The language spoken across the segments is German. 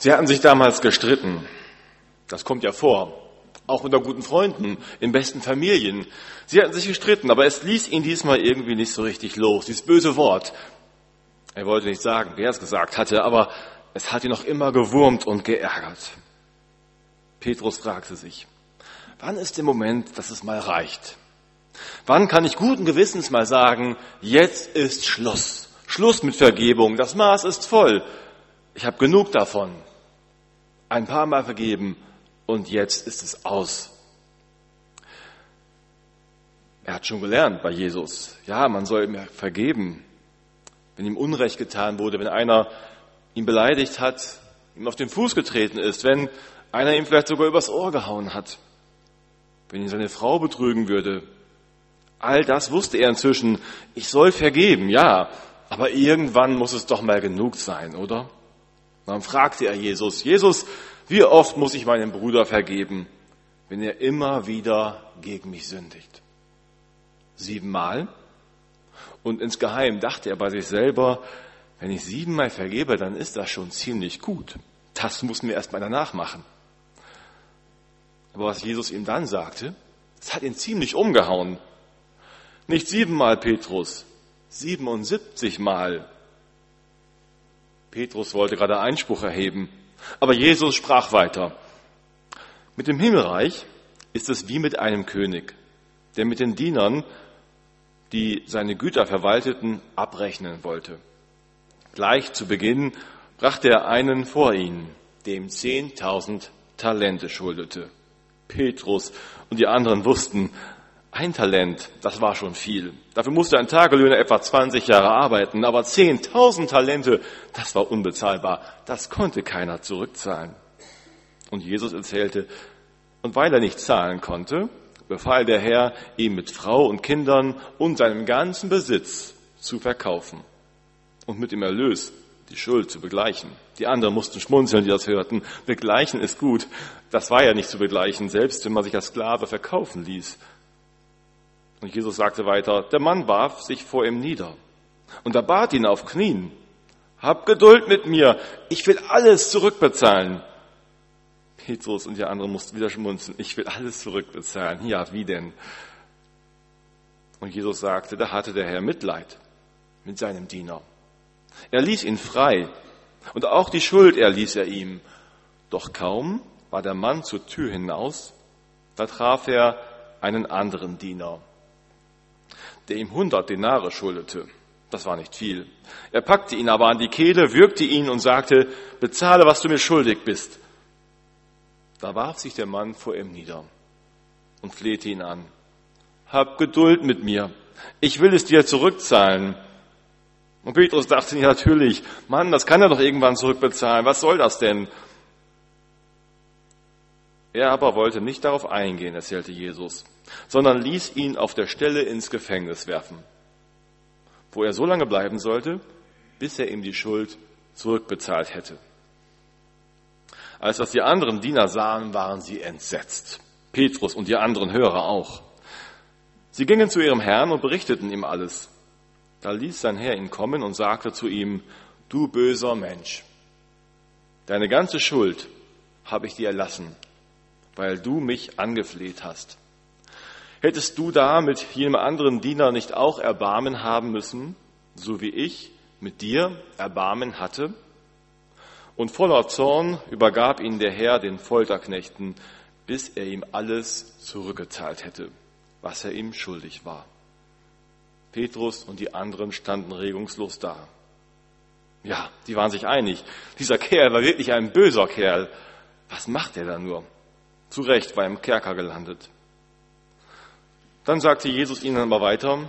Sie hatten sich damals gestritten. Das kommt ja vor. Auch unter guten Freunden, in besten Familien. Sie hatten sich gestritten, aber es ließ ihn diesmal irgendwie nicht so richtig los. Dieses böse Wort. Er wollte nicht sagen, wer es gesagt hatte, aber es hat ihn noch immer gewurmt und geärgert. Petrus fragte sich, wann ist der Moment, dass es mal reicht? Wann kann ich guten Gewissens mal sagen, jetzt ist Schluss. Schluss mit Vergebung. Das Maß ist voll. Ich habe genug davon. Ein paar Mal vergeben und jetzt ist es aus. Er hat schon gelernt bei Jesus. Ja, man soll ihm vergeben, wenn ihm Unrecht getan wurde, wenn einer ihn beleidigt hat, ihm auf den Fuß getreten ist, wenn einer ihm vielleicht sogar übers Ohr gehauen hat, wenn ihn seine Frau betrügen würde. All das wusste er inzwischen. Ich soll vergeben, ja, aber irgendwann muss es doch mal genug sein, oder? Dann fragte er Jesus, Jesus, wie oft muss ich meinem Bruder vergeben, wenn er immer wieder gegen mich sündigt? Siebenmal? Und insgeheim dachte er bei sich selber, wenn ich siebenmal vergebe, dann ist das schon ziemlich gut. Das muss mir erst mal danach machen. Aber was Jesus ihm dann sagte, das hat ihn ziemlich umgehauen. Nicht siebenmal Petrus, 77 Mal. Petrus wollte gerade Einspruch erheben, aber Jesus sprach weiter. Mit dem Himmelreich ist es wie mit einem König, der mit den Dienern, die seine Güter verwalteten, abrechnen wollte. Gleich zu Beginn brachte er einen vor ihn, dem zehntausend Talente schuldete. Petrus und die anderen wussten, ein Talent, das war schon viel. Dafür musste ein Tagelöhner etwa 20 Jahre arbeiten, aber 10.000 Talente, das war unbezahlbar. Das konnte keiner zurückzahlen. Und Jesus erzählte, und weil er nicht zahlen konnte, befahl der Herr, ihm mit Frau und Kindern und seinem ganzen Besitz zu verkaufen und mit dem Erlös die Schuld zu begleichen. Die anderen mussten schmunzeln, die das hörten. Begleichen ist gut. Das war ja nicht zu begleichen, selbst wenn man sich als Sklave verkaufen ließ. Und Jesus sagte weiter, der Mann warf sich vor ihm nieder und er bat ihn auf Knien, hab Geduld mit mir, ich will alles zurückbezahlen. Petrus und die anderen mussten wieder schmunzeln, ich will alles zurückbezahlen. Ja, wie denn? Und Jesus sagte, da hatte der Herr Mitleid mit seinem Diener. Er ließ ihn frei und auch die Schuld erließ er ihm. Doch kaum war der Mann zur Tür hinaus, da traf er einen anderen Diener der ihm hundert Denare schuldete. Das war nicht viel. Er packte ihn aber an die Kehle, würgte ihn und sagte, bezahle, was du mir schuldig bist. Da warf sich der Mann vor ihm nieder und flehte ihn an. Hab Geduld mit mir. Ich will es dir zurückzahlen. Und Petrus dachte natürlich, Mann, das kann er doch irgendwann zurückbezahlen. Was soll das denn? Er aber wollte nicht darauf eingehen, erzählte Jesus, sondern ließ ihn auf der Stelle ins Gefängnis werfen, wo er so lange bleiben sollte, bis er ihm die Schuld zurückbezahlt hätte. Als das die anderen Diener sahen, waren sie entsetzt. Petrus und die anderen Hörer auch. Sie gingen zu ihrem Herrn und berichteten ihm alles. Da ließ sein Herr ihn kommen und sagte zu ihm, du böser Mensch, deine ganze Schuld habe ich dir erlassen weil du mich angefleht hast. Hättest du da mit jedem anderen Diener nicht auch Erbarmen haben müssen, so wie ich mit dir Erbarmen hatte? Und voller Zorn übergab ihn der Herr den Folterknechten, bis er ihm alles zurückgezahlt hätte, was er ihm schuldig war. Petrus und die anderen standen regungslos da. Ja, die waren sich einig. Dieser Kerl war wirklich ein böser Kerl. Was macht er da nur? Zu Recht war im Kerker gelandet. Dann sagte Jesus ihnen aber weiter,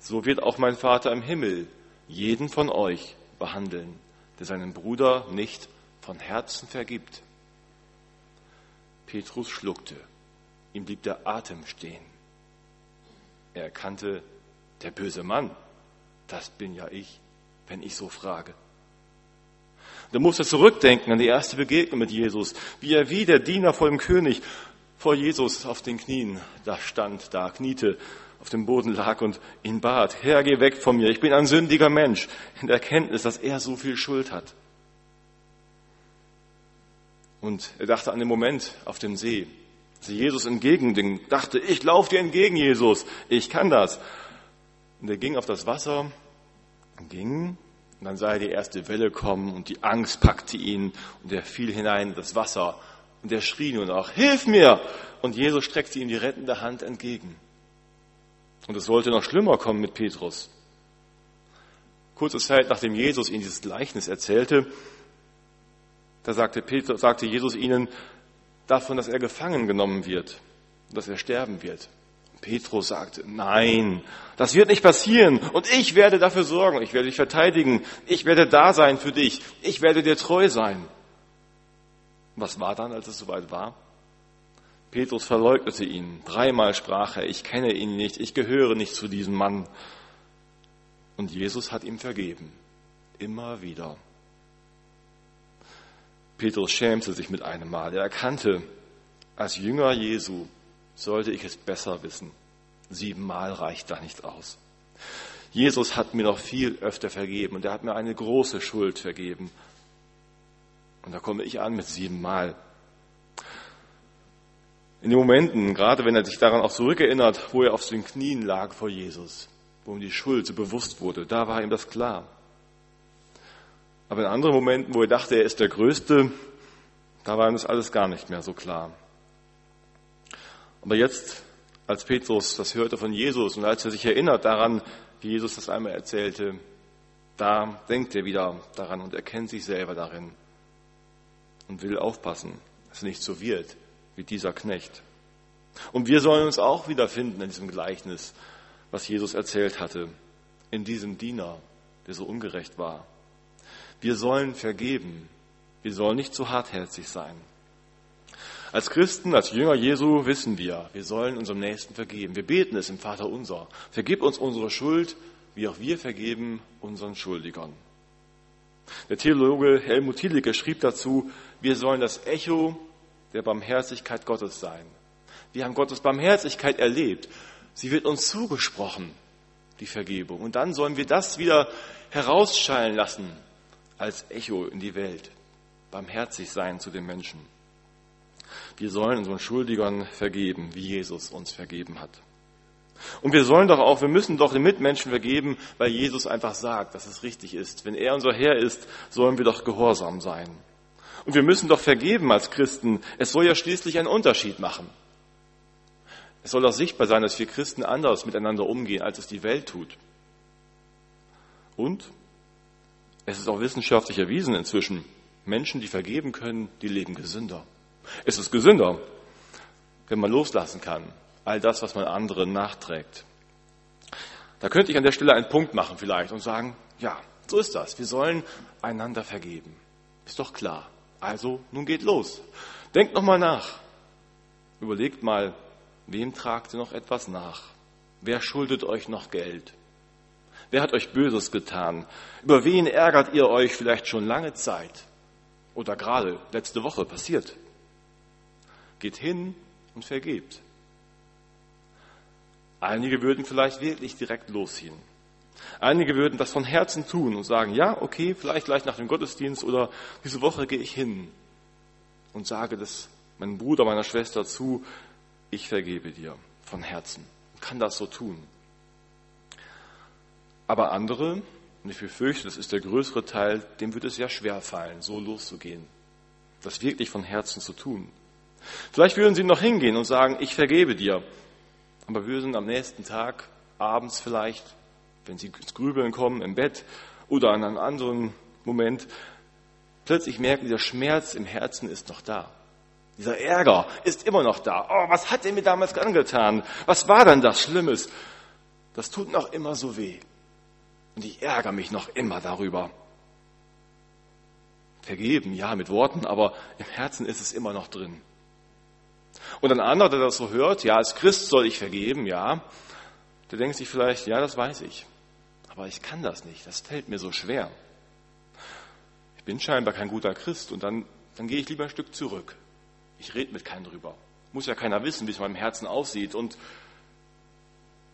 so wird auch mein Vater im Himmel jeden von euch behandeln, der seinen Bruder nicht von Herzen vergibt. Petrus schluckte, ihm blieb der Atem stehen. Er erkannte, der böse Mann, das bin ja ich, wenn ich so frage. Du musst zurückdenken an die erste Begegnung mit Jesus, wie er wie der Diener vor dem König vor Jesus auf den Knien da stand, da kniete, auf dem Boden lag und ihn bat, Herr, geh weg von mir, ich bin ein sündiger Mensch, in der Erkenntnis, dass er so viel Schuld hat. Und er dachte an den Moment auf dem See, als Jesus entgegen dachte, ich laufe dir entgegen, Jesus, ich kann das. Und er ging auf das Wasser, ging, und dann sah er die erste Welle kommen und die Angst packte ihn und er fiel hinein in das Wasser und er schrie nur noch, Hilf mir! Und Jesus streckte ihm die rettende Hand entgegen. Und es sollte noch schlimmer kommen mit Petrus. Kurze Zeit nachdem Jesus ihnen dieses Gleichnis erzählte, da sagte, Petrus, sagte Jesus ihnen davon, dass er gefangen genommen wird, dass er sterben wird. Petrus sagte, nein, das wird nicht passieren und ich werde dafür sorgen, ich werde dich verteidigen, ich werde da sein für dich, ich werde dir treu sein. Was war dann, als es soweit war? Petrus verleugnete ihn. Dreimal sprach er, ich kenne ihn nicht, ich gehöre nicht zu diesem Mann. Und Jesus hat ihm vergeben. Immer wieder. Petrus schämte sich mit einem Mal. Er erkannte, als Jünger Jesu sollte ich es besser wissen. Siebenmal reicht da nicht aus. Jesus hat mir noch viel öfter vergeben und er hat mir eine große Schuld vergeben. Und da komme ich an mit siebenmal. In den Momenten, gerade wenn er sich daran auch zurückerinnert, wo er auf den Knien lag vor Jesus, wo ihm die Schuld so bewusst wurde, da war ihm das klar. Aber in anderen Momenten, wo er dachte, er ist der Größte, da war ihm das alles gar nicht mehr so klar. Aber jetzt, als Petrus das hörte von Jesus und als er sich erinnert daran, wie Jesus das einmal erzählte, da denkt er wieder daran und erkennt sich selber darin und will aufpassen, dass es nicht so wird wie dieser Knecht. Und wir sollen uns auch wiederfinden in diesem Gleichnis, was Jesus erzählt hatte, in diesem Diener, der so ungerecht war. Wir sollen vergeben. Wir sollen nicht zu hartherzig sein. Als Christen, als Jünger Jesu wissen wir, wir sollen unserem Nächsten vergeben. Wir beten es im Vater unser. Vergib uns unsere Schuld, wie auch wir vergeben unseren Schuldigern. Der Theologe Helmut Thielicke schrieb dazu, wir sollen das Echo der Barmherzigkeit Gottes sein. Wir haben Gottes Barmherzigkeit erlebt. Sie wird uns zugesprochen, die Vergebung. Und dann sollen wir das wieder herausschallen lassen als Echo in die Welt. Barmherzig sein zu den Menschen. Wir sollen unseren Schuldigern vergeben, wie Jesus uns vergeben hat. Und wir sollen doch auch, wir müssen doch den Mitmenschen vergeben, weil Jesus einfach sagt, dass es richtig ist. Wenn er unser Herr ist, sollen wir doch gehorsam sein. Und wir müssen doch vergeben als Christen. Es soll ja schließlich einen Unterschied machen. Es soll auch sichtbar sein, dass wir Christen anders miteinander umgehen, als es die Welt tut. Und es ist auch wissenschaftlich erwiesen inzwischen, Menschen, die vergeben können, die leben gesünder. Es ist gesünder, wenn man loslassen kann, all das, was man anderen nachträgt. Da könnte ich an der Stelle einen Punkt machen vielleicht und sagen, ja, so ist das. Wir sollen einander vergeben. Ist doch klar. Also, nun geht los. Denkt nochmal nach. Überlegt mal, wem tragt ihr noch etwas nach? Wer schuldet euch noch Geld? Wer hat euch Böses getan? Über wen ärgert ihr euch vielleicht schon lange Zeit? Oder gerade letzte Woche passiert? Geht hin und vergebt. Einige würden vielleicht wirklich direkt losziehen. Einige würden das von Herzen tun und sagen, ja, okay, vielleicht gleich nach dem Gottesdienst oder diese Woche gehe ich hin und sage das meinem Bruder, meiner Schwester zu, ich vergebe dir von Herzen. Kann das so tun. Aber andere, und ich befürchte, das ist der größere Teil, dem wird es ja schwer fallen, so loszugehen. Das wirklich von Herzen zu tun. Vielleicht würden sie noch hingehen und sagen, ich vergebe dir. Aber würden am nächsten Tag, abends vielleicht, wenn sie ins Grübeln kommen, im Bett oder an einem anderen Moment, plötzlich merken, dieser Schmerz im Herzen ist noch da. Dieser Ärger ist immer noch da. Oh, was hat er mir damals angetan? Was war denn das Schlimmes? Das tut noch immer so weh. Und ich ärgere mich noch immer darüber. Vergeben, ja, mit Worten, aber im Herzen ist es immer noch drin. Und ein anderer, der das so hört, ja, als Christ soll ich vergeben, ja, der denkt sich vielleicht, ja, das weiß ich. Aber ich kann das nicht, das fällt mir so schwer. Ich bin scheinbar kein guter Christ und dann, dann gehe ich lieber ein Stück zurück. Ich rede mit keinem drüber. Muss ja keiner wissen, wie es in meinem Herzen aussieht und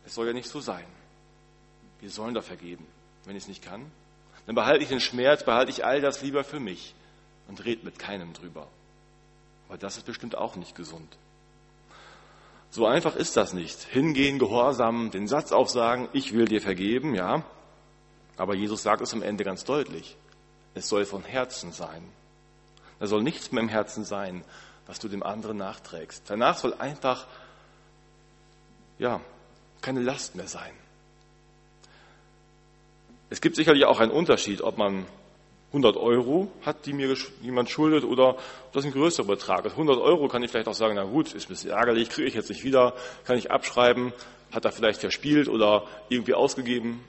es soll ja nicht so sein. Wir sollen da vergeben. Wenn ich es nicht kann, dann behalte ich den Schmerz, behalte ich all das lieber für mich und rede mit keinem drüber. Aber das ist bestimmt auch nicht gesund. So einfach ist das nicht. Hingehen, gehorsam, den Satz aufsagen, ich will dir vergeben, ja. Aber Jesus sagt es am Ende ganz deutlich. Es soll von Herzen sein. Da soll nichts mehr im Herzen sein, was du dem anderen nachträgst. Danach soll einfach, ja, keine Last mehr sein. Es gibt sicherlich auch einen Unterschied, ob man 100 Euro hat, die mir jemand schuldet, oder das ein größerer Betrag ist. 100 Euro kann ich vielleicht auch sagen, na gut, ist ein bisschen ärgerlich, kriege ich jetzt nicht wieder, kann ich abschreiben, hat er vielleicht verspielt oder irgendwie ausgegeben.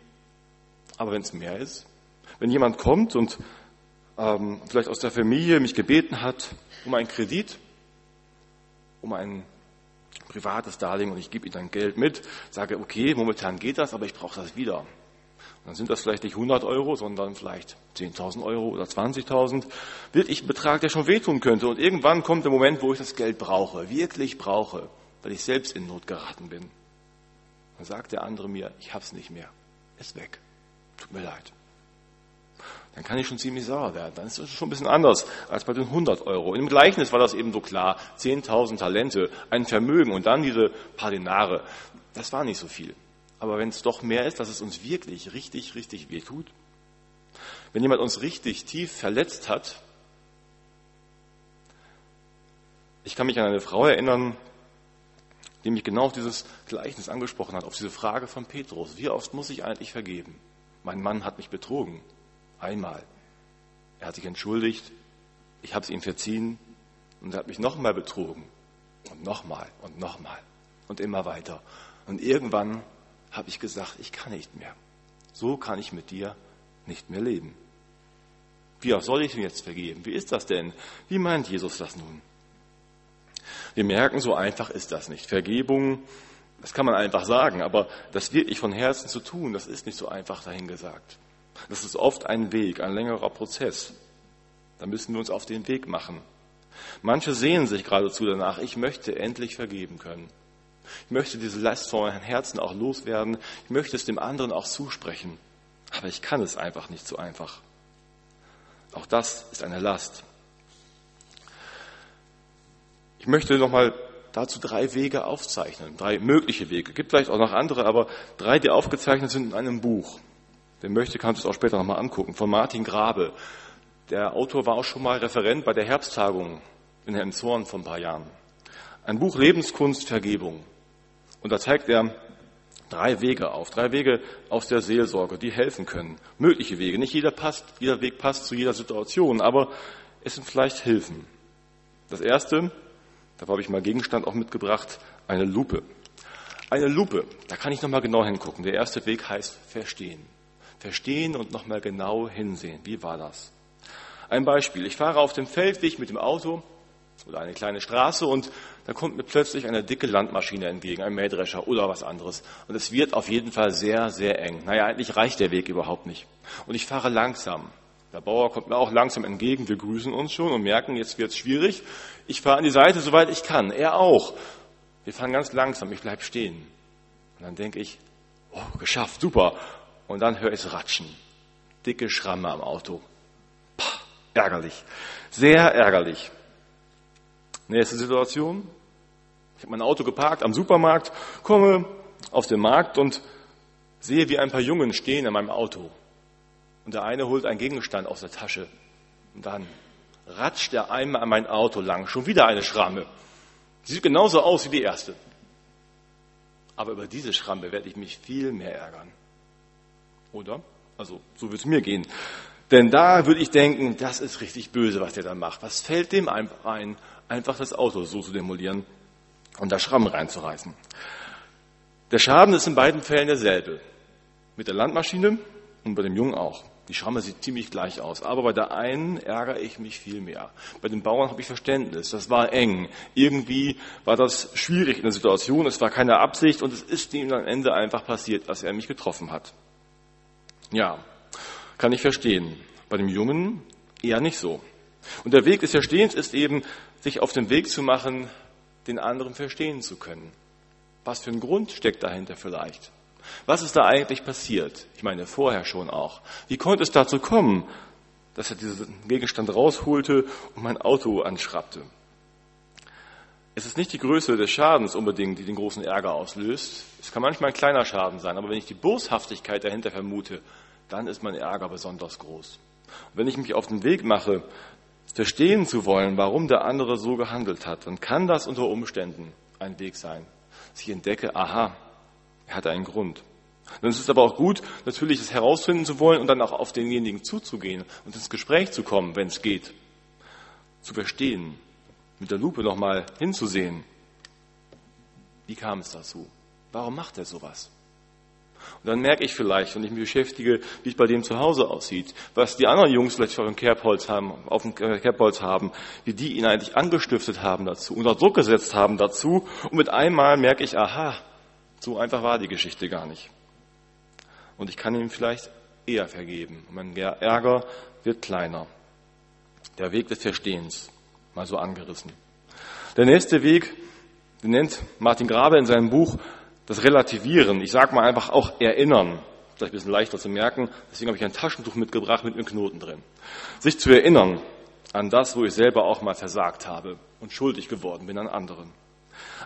Aber wenn es mehr ist, wenn jemand kommt und ähm, vielleicht aus der Familie mich gebeten hat um einen Kredit, um ein privates Darlehen und ich gebe ihm dann Geld mit, sage, okay, momentan geht das, aber ich brauche das wieder. Dann sind das vielleicht nicht 100 Euro, sondern vielleicht 10.000 Euro oder 20.000. Wirklich ein Betrag, der schon wehtun könnte. Und irgendwann kommt der Moment, wo ich das Geld brauche, wirklich brauche, weil ich selbst in Not geraten bin. Dann sagt der andere mir, ich hab's nicht mehr. Ist weg. Tut mir leid. Dann kann ich schon ziemlich sauer werden. Dann ist es schon ein bisschen anders als bei den 100 Euro. Im Gleichnis war das eben so klar. 10.000 Talente, ein Vermögen und dann diese paar Denare. Das war nicht so viel. Aber wenn es doch mehr ist, dass es uns wirklich richtig, richtig weh tut, wenn jemand uns richtig tief verletzt hat, ich kann mich an eine Frau erinnern, die mich genau auf dieses Gleichnis angesprochen hat, auf diese Frage von Petrus. Wie oft muss ich eigentlich vergeben? Mein Mann hat mich betrogen. Einmal. Er hat sich entschuldigt. Ich habe es ihm verziehen. Und er hat mich nochmal betrogen. Und nochmal und nochmal. Und immer weiter. Und irgendwann habe ich gesagt, ich kann nicht mehr. So kann ich mit dir nicht mehr leben. Wie auch soll ich ihm jetzt vergeben? Wie ist das denn? Wie meint Jesus das nun? Wir merken, so einfach ist das nicht. Vergebung, das kann man einfach sagen, aber das wirklich von Herzen zu tun, das ist nicht so einfach dahingesagt. Das ist oft ein Weg, ein längerer Prozess. Da müssen wir uns auf den Weg machen. Manche sehen sich geradezu danach, ich möchte endlich vergeben können. Ich möchte diese Last von meinem Herzen auch loswerden. Ich möchte es dem anderen auch zusprechen. Aber ich kann es einfach nicht so einfach. Auch das ist eine Last. Ich möchte nochmal dazu drei Wege aufzeichnen, drei mögliche Wege. Es gibt vielleicht auch noch andere, aber drei, die aufgezeichnet sind in einem Buch. Wer möchte, kann es auch später nochmal angucken, von Martin Grabe. Der Autor war auch schon mal Referent bei der Herbsttagung in Herrn Zorn vor ein paar Jahren. Ein Buch Lebenskunst, Vergebung. Und da zeigt er drei Wege auf, drei Wege aus der Seelsorge, die helfen können. Mögliche Wege. Nicht jeder passt, jeder Weg passt zu jeder Situation, aber es sind vielleicht Hilfen. Das erste, da habe ich mal Gegenstand auch mitgebracht, eine Lupe. Eine Lupe, da kann ich nochmal genau hingucken. Der erste Weg heißt verstehen. Verstehen und nochmal genau hinsehen. Wie war das? Ein Beispiel. Ich fahre auf dem Feldweg mit dem Auto oder eine kleine Straße und da kommt mir plötzlich eine dicke Landmaschine entgegen, ein Mähdrescher oder was anderes. Und es wird auf jeden Fall sehr, sehr eng. Naja, eigentlich reicht der Weg überhaupt nicht. Und ich fahre langsam. Der Bauer kommt mir auch langsam entgegen. Wir grüßen uns schon und merken, jetzt wird es schwierig. Ich fahre an die Seite, soweit ich kann. Er auch. Wir fahren ganz langsam. Ich bleib stehen. Und dann denke ich, oh, geschafft, super. Und dann höre ich es ratschen. Dicke Schramme am Auto. Pah, ärgerlich. Sehr ärgerlich. Nächste Situation. Ich habe mein Auto geparkt am Supermarkt, komme auf den Markt und sehe, wie ein paar Jungen stehen an meinem Auto. Und der eine holt einen Gegenstand aus der Tasche. Und dann ratscht er einmal an mein Auto lang. Schon wieder eine Schramme. Sieht genauso aus wie die erste. Aber über diese Schramme werde ich mich viel mehr ärgern. Oder? Also, so wird es mir gehen. Denn da würde ich denken, das ist richtig böse, was der da macht. Was fällt dem einfach ein, einfach das Auto so zu demolieren und da Schrammen reinzureißen? Der Schaden ist in beiden Fällen derselbe. Mit der Landmaschine und bei dem Jungen auch. Die Schramme sieht ziemlich gleich aus. Aber bei der einen ärgere ich mich viel mehr. Bei den Bauern habe ich Verständnis. Das war eng. Irgendwie war das schwierig in der Situation. Es war keine Absicht und es ist ihm am Ende einfach passiert, dass er mich getroffen hat. Ja, kann ich verstehen. Bei dem Jungen eher nicht so. Und der Weg des Verstehens ist eben, sich auf den Weg zu machen, den anderen verstehen zu können. Was für ein Grund steckt dahinter vielleicht? Was ist da eigentlich passiert? Ich meine, vorher schon auch. Wie konnte es dazu kommen, dass er diesen Gegenstand rausholte und mein Auto anschrappte? es ist nicht die Größe des Schadens unbedingt, die den großen Ärger auslöst. Es kann manchmal ein kleiner Schaden sein, aber wenn ich die Boshaftigkeit dahinter vermute, dann ist mein Ärger besonders groß. Und wenn ich mich auf den Weg mache, verstehen zu wollen, warum der andere so gehandelt hat, dann kann das unter Umständen ein Weg sein, dass ich entdecke, aha, er hat einen Grund. Dann ist es aber auch gut, natürlich es herausfinden zu wollen und dann auch auf denjenigen zuzugehen und ins Gespräch zu kommen, wenn es geht. Zu verstehen, mit der Lupe nochmal hinzusehen. Wie kam es dazu? Warum macht er sowas? Und dann merke ich vielleicht, wenn ich mich beschäftige, wie es bei dem zu Hause aussieht, was die anderen Jungs vielleicht auf dem Kerbholz haben, auf dem Kerbholz haben, wie die ihn eigentlich angestiftet haben dazu, unter Druck gesetzt haben dazu. Und mit einmal merke ich, aha, so einfach war die Geschichte gar nicht. Und ich kann ihm vielleicht eher vergeben. Mein Ärger wird kleiner. Der Weg des Verstehens, mal so angerissen. Der nächste Weg, den nennt Martin Grabe in seinem Buch das Relativieren, ich sage mal einfach auch Erinnern, vielleicht ein bisschen leichter zu merken, deswegen habe ich ein Taschentuch mitgebracht mit einem Knoten drin. Sich zu erinnern an das, wo ich selber auch mal versagt habe und schuldig geworden bin an anderen.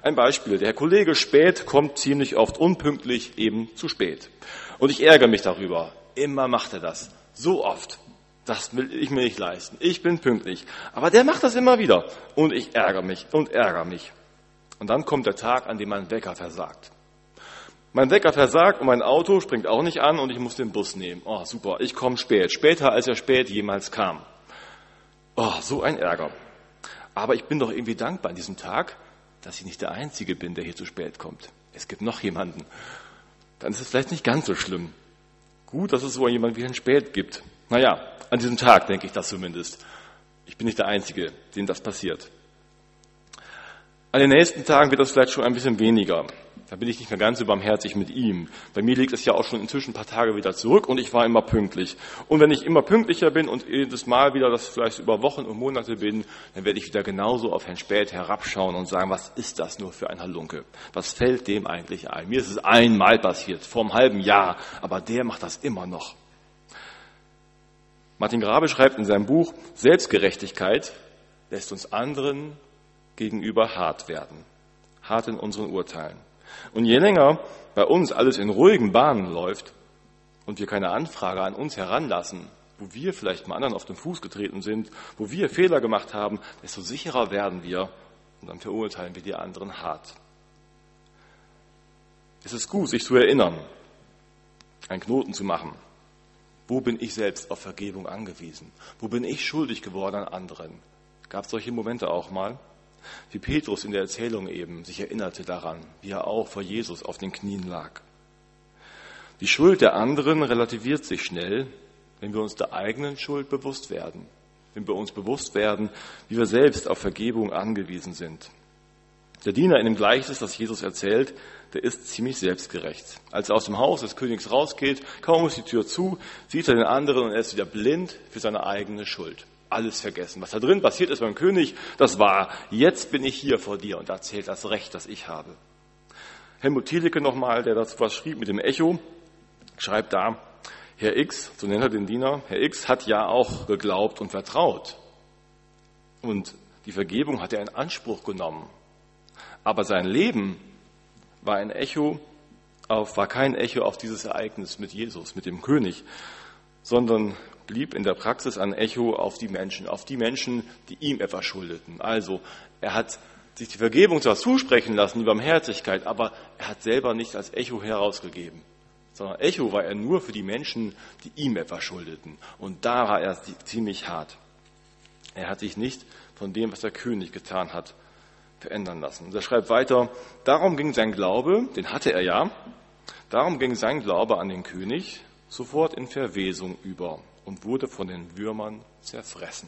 Ein Beispiel, der Kollege Spät kommt ziemlich oft unpünktlich eben zu spät. Und ich ärgere mich darüber. Immer macht er das. So oft. Das will ich mir nicht leisten. Ich bin pünktlich. Aber der macht das immer wieder. Und ich ärgere mich und ärgere mich. Und dann kommt der Tag, an dem mein Wecker versagt. Mein Wecker versagt und mein Auto springt auch nicht an und ich muss den Bus nehmen. Oh, super, ich komme spät. Später, als er spät jemals kam. Oh, so ein Ärger. Aber ich bin doch irgendwie dankbar an diesem Tag, dass ich nicht der Einzige bin, der hier zu spät kommt. Es gibt noch jemanden. Dann ist es vielleicht nicht ganz so schlimm. Gut, dass es so jemand wie ein Spät gibt. Naja, an diesem Tag denke ich das zumindest. Ich bin nicht der Einzige, dem das passiert. An den nächsten Tagen wird das vielleicht schon ein bisschen weniger. Da bin ich nicht mehr ganz so barmherzig mit ihm. Bei mir liegt es ja auch schon inzwischen ein paar Tage wieder zurück und ich war immer pünktlich. Und wenn ich immer pünktlicher bin und jedes Mal wieder das vielleicht über Wochen und Monate bin, dann werde ich wieder genauso auf Herrn Spät herabschauen und sagen, was ist das nur für ein Halunke? Was fällt dem eigentlich ein? Mir ist es einmal passiert, vor einem halben Jahr, aber der macht das immer noch. Martin Grabe schreibt in seinem Buch, Selbstgerechtigkeit lässt uns anderen gegenüber hart werden. Hart in unseren Urteilen. Und je länger bei uns alles in ruhigen Bahnen läuft und wir keine Anfrage an uns heranlassen, wo wir vielleicht mal anderen auf den Fuß getreten sind, wo wir Fehler gemacht haben, desto sicherer werden wir und dann verurteilen wir die anderen hart. Es ist gut, sich zu erinnern, einen Knoten zu machen. Wo bin ich selbst auf Vergebung angewiesen? Wo bin ich schuldig geworden an anderen? Gab es solche Momente auch mal? Wie Petrus in der Erzählung eben sich erinnerte daran, wie er auch vor Jesus auf den Knien lag. Die Schuld der anderen relativiert sich schnell, wenn wir uns der eigenen Schuld bewusst werden, wenn wir uns bewusst werden, wie wir selbst auf Vergebung angewiesen sind. Der Diener in dem Gleichnis, das Jesus erzählt, der ist ziemlich selbstgerecht. Als er aus dem Haus des Königs rausgeht, kaum ist die Tür zu, sieht er den anderen und er ist wieder blind für seine eigene Schuld alles vergessen. Was da drin passiert ist beim König, das war, jetzt bin ich hier vor dir und da zählt das Recht, das ich habe. Helmut Thielicke nochmal, der dazu was schrieb mit dem Echo, schreibt da, Herr X, so nennt er den Diener, Herr X hat ja auch geglaubt und vertraut. Und die Vergebung hat er in Anspruch genommen. Aber sein Leben war ein Echo auf, war kein Echo auf dieses Ereignis mit Jesus, mit dem König, sondern blieb in der Praxis ein Echo auf die Menschen, auf die Menschen, die ihm etwas schuldeten. Also er hat sich die Vergebung zwar zusprechen lassen, die Barmherzigkeit, aber er hat selber nicht als Echo herausgegeben, sondern Echo war er nur für die Menschen, die ihm etwas schuldeten. Und da war er ziemlich hart. Er hat sich nicht von dem, was der König getan hat, verändern lassen. Und er schreibt weiter, darum ging sein Glaube, den hatte er ja, darum ging sein Glaube an den König sofort in Verwesung über und wurde von den Würmern zerfressen.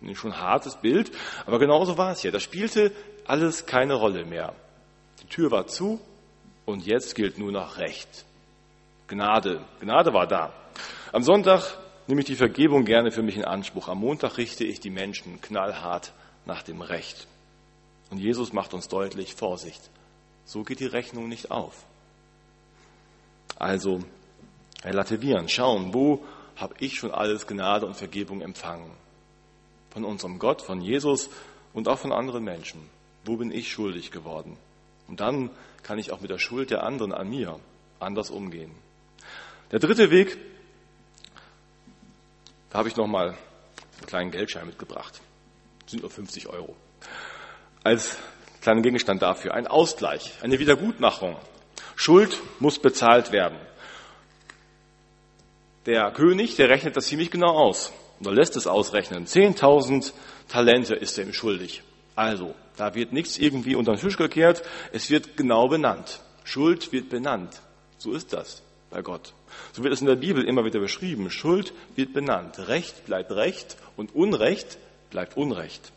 Ein schon hartes Bild, aber genauso war es ja. Da spielte alles keine Rolle mehr. Die Tür war zu und jetzt gilt nur noch Recht. Gnade. Gnade war da. Am Sonntag nehme ich die Vergebung gerne für mich in Anspruch. Am Montag richte ich die Menschen knallhart nach dem Recht. Und Jesus macht uns deutlich Vorsicht. So geht die Rechnung nicht auf. Also relativieren, schauen, wo habe ich schon alles Gnade und Vergebung empfangen. Von unserem Gott, von Jesus und auch von anderen Menschen. Wo bin ich schuldig geworden? Und dann kann ich auch mit der Schuld der anderen an mir anders umgehen. Der dritte Weg, da habe ich nochmal einen kleinen Geldschein mitgebracht. Das sind nur 50 Euro. Als kleinen Gegenstand dafür. Ein Ausgleich, eine Wiedergutmachung. Schuld muss bezahlt werden. Der König, der rechnet das ziemlich genau aus. Oder lässt es ausrechnen. 10.000 Talente ist er ihm schuldig. Also, da wird nichts irgendwie unter den Tisch gekehrt. Es wird genau benannt. Schuld wird benannt. So ist das bei Gott. So wird es in der Bibel immer wieder beschrieben. Schuld wird benannt. Recht bleibt Recht und Unrecht bleibt Unrecht.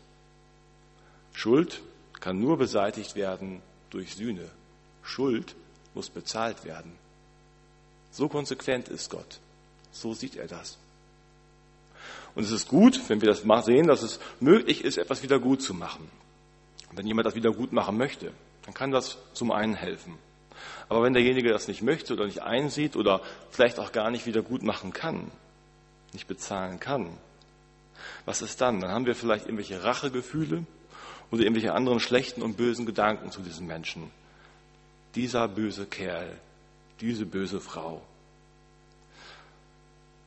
Schuld kann nur beseitigt werden durch Sühne. Schuld muss bezahlt werden. So konsequent ist Gott. So sieht er das. Und es ist gut, wenn wir das sehen, dass es möglich ist, etwas wieder gut zu machen. Wenn jemand das wieder gut machen möchte, dann kann das zum einen helfen. Aber wenn derjenige das nicht möchte oder nicht einsieht oder vielleicht auch gar nicht wieder gut machen kann, nicht bezahlen kann, was ist dann? Dann haben wir vielleicht irgendwelche Rachegefühle oder irgendwelche anderen schlechten und bösen Gedanken zu diesem Menschen. Dieser böse Kerl, diese böse Frau.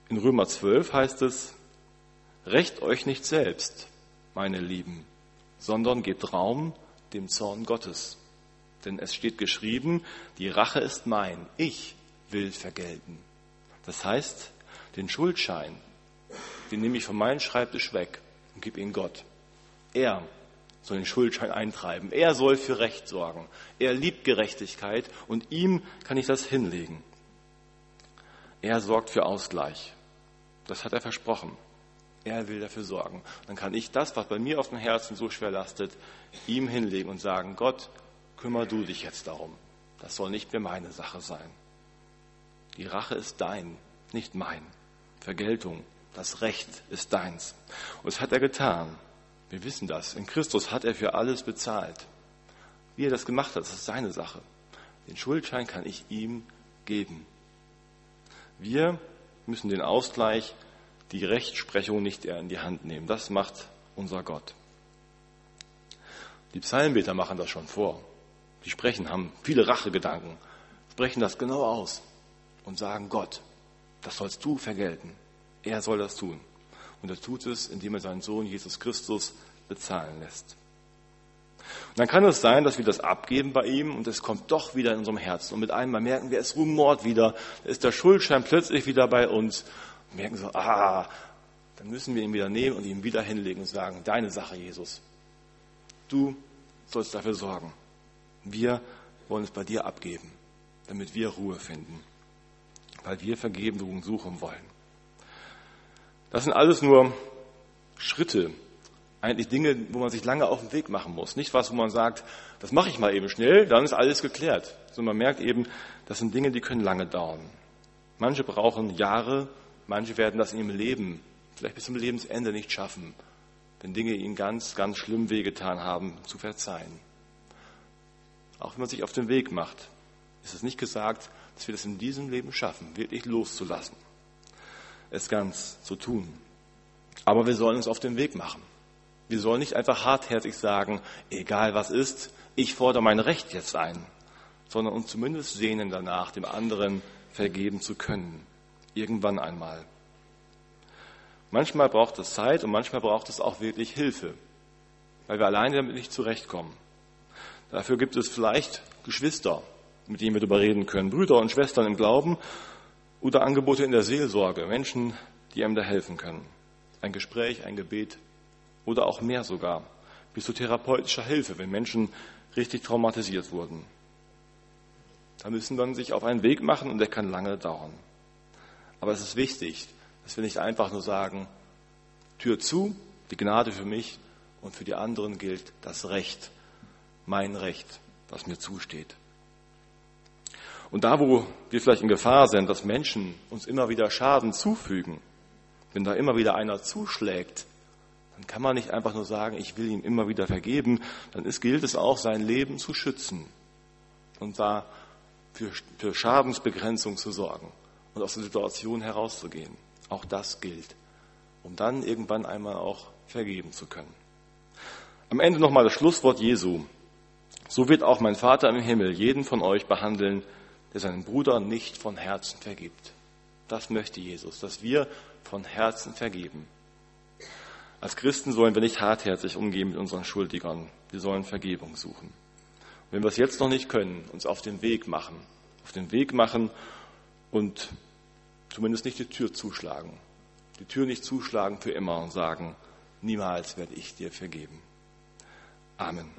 In Römer 12 heißt es, Recht euch nicht selbst, meine Lieben, sondern gebt Raum dem Zorn Gottes. Denn es steht geschrieben, die Rache ist mein, ich will vergelten. Das heißt, den Schuldschein, den nehme ich von meinem Schreibtisch weg und gebe ihn Gott. Er soll den Schuldschein eintreiben. Er soll für Recht sorgen. Er liebt Gerechtigkeit und ihm kann ich das hinlegen. Er sorgt für Ausgleich. Das hat er versprochen. Er will dafür sorgen. Dann kann ich das, was bei mir auf dem Herzen so schwer lastet, ihm hinlegen und sagen, Gott, kümmer du dich jetzt darum. Das soll nicht mehr meine Sache sein. Die Rache ist dein, nicht mein. Vergeltung, das Recht ist deins. Und das hat er getan. Wir wissen das. In Christus hat er für alles bezahlt. Wie er das gemacht hat, das ist seine Sache. Den Schuldschein kann ich ihm geben. Wir müssen den Ausgleich die Rechtsprechung nicht eher in die Hand nehmen. Das macht unser Gott. Die Psalmbeter machen das schon vor. Die sprechen, haben viele Rachegedanken, sprechen das genau aus und sagen, Gott, das sollst du vergelten. Er soll das tun. Und er tut es, indem er seinen Sohn Jesus Christus bezahlen lässt. Und dann kann es sein, dass wir das abgeben bei ihm und es kommt doch wieder in unserem Herzen. Und mit einmal merken wir, es rumort wieder, ist der Schuldschein plötzlich wieder bei uns merken so, ah, dann müssen wir ihn wieder nehmen und ihn wieder hinlegen und sagen, deine Sache, Jesus. Du sollst dafür sorgen. Wir wollen es bei dir abgeben, damit wir Ruhe finden, weil wir Vergebung suchen wollen. Das sind alles nur Schritte, eigentlich Dinge, wo man sich lange auf den Weg machen muss. Nicht was, wo man sagt, das mache ich mal eben schnell, dann ist alles geklärt. Sondern man merkt eben, das sind Dinge, die können lange dauern. Manche brauchen Jahre, Manche werden das in ihrem Leben, vielleicht bis zum Lebensende nicht schaffen, wenn Dinge ihnen ganz, ganz schlimm wehgetan haben, zu verzeihen. Auch wenn man sich auf den Weg macht, ist es nicht gesagt, dass wir das in diesem Leben schaffen, wirklich loszulassen, es ganz zu tun. Aber wir sollen uns auf den Weg machen. Wir sollen nicht einfach hartherzig sagen, egal was ist, ich fordere mein Recht jetzt ein, sondern uns zumindest sehnen danach, dem anderen vergeben zu können. Irgendwann einmal. Manchmal braucht es Zeit und manchmal braucht es auch wirklich Hilfe, weil wir alleine damit nicht zurechtkommen. Dafür gibt es vielleicht Geschwister, mit denen wir darüber reden können, Brüder und Schwestern im Glauben oder Angebote in der Seelsorge, Menschen, die einem da helfen können. Ein Gespräch, ein Gebet oder auch mehr sogar, bis zu therapeutischer Hilfe, wenn Menschen richtig traumatisiert wurden. Da müssen dann sich auf einen Weg machen und der kann lange dauern. Aber es ist wichtig, dass wir nicht einfach nur sagen, Tür zu, die Gnade für mich und für die anderen gilt das Recht, mein Recht, was mir zusteht. Und da, wo wir vielleicht in Gefahr sind, dass Menschen uns immer wieder Schaden zufügen, wenn da immer wieder einer zuschlägt, dann kann man nicht einfach nur sagen, ich will ihm immer wieder vergeben, dann ist, gilt es auch, sein Leben zu schützen und da für, für Schadensbegrenzung zu sorgen und aus der Situation herauszugehen. Auch das gilt, um dann irgendwann einmal auch vergeben zu können. Am Ende nochmal das Schlusswort Jesu. So wird auch mein Vater im Himmel jeden von euch behandeln, der seinen Bruder nicht von Herzen vergibt. Das möchte Jesus, dass wir von Herzen vergeben. Als Christen sollen wir nicht hartherzig umgehen mit unseren Schuldigern. Wir sollen Vergebung suchen. Und wenn wir es jetzt noch nicht können, uns auf den Weg machen, auf den Weg machen und zumindest nicht die Tür zuschlagen. Die Tür nicht zuschlagen für immer und sagen, niemals werde ich dir vergeben. Amen.